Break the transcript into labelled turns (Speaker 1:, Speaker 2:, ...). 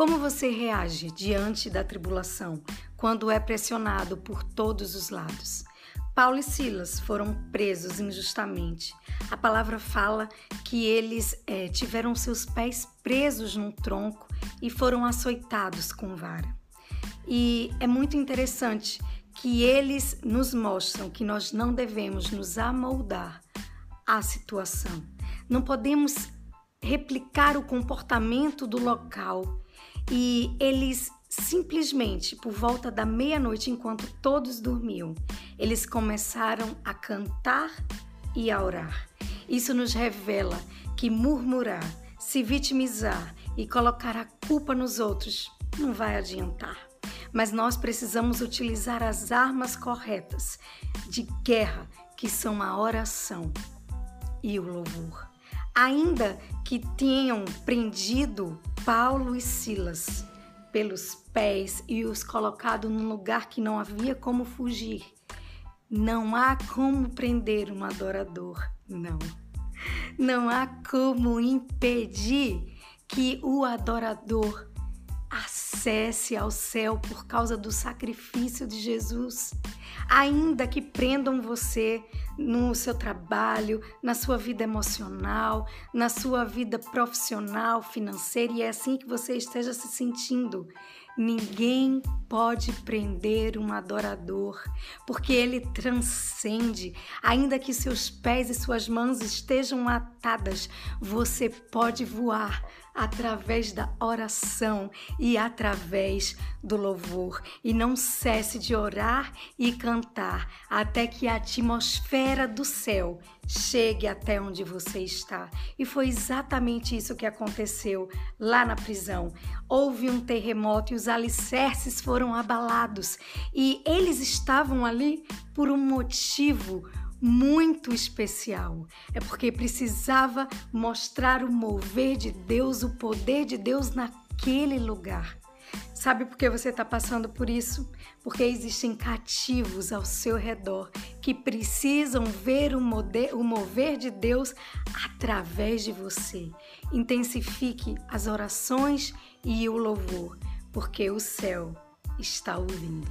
Speaker 1: Como você reage diante da tribulação quando é pressionado por todos os lados? Paulo e Silas foram presos injustamente. A palavra fala que eles é, tiveram seus pés presos num tronco e foram açoitados com vara. E é muito interessante que eles nos mostram que nós não devemos nos amoldar à situação. Não podemos replicar o comportamento do local e eles simplesmente por volta da meia-noite, enquanto todos dormiam, eles começaram a cantar e a orar. Isso nos revela que murmurar, se vitimizar e colocar a culpa nos outros não vai adiantar. Mas nós precisamos utilizar as armas corretas de guerra, que são a oração e o louvor. Ainda que tenham prendido Paulo e Silas pelos pés e os colocado num lugar que não havia como fugir. Não há como prender um adorador, não. Não há como impedir que o adorador acesse ao céu por causa do sacrifício de Jesus. Ainda que prendam você no seu trabalho, na sua vida emocional, na sua vida profissional, financeira, e é assim que você esteja se sentindo. Ninguém pode prender um adorador, porque ele transcende. Ainda que seus pés e suas mãos estejam atadas, você pode voar através da oração e através do louvor. E não cesse de orar e cantar até que a atmosfera do céu chegue até onde você está. E foi exatamente isso que aconteceu lá na prisão. Houve um terremoto e os alicerces foram abalados. E eles estavam ali por um motivo muito especial. É porque precisava mostrar o mover de Deus, o poder de Deus naquele lugar. Sabe por que você está passando por isso? Porque existem cativos ao seu redor que precisam ver o, o mover de Deus através de você. Intensifique as orações e o louvor, porque o céu está ouvindo.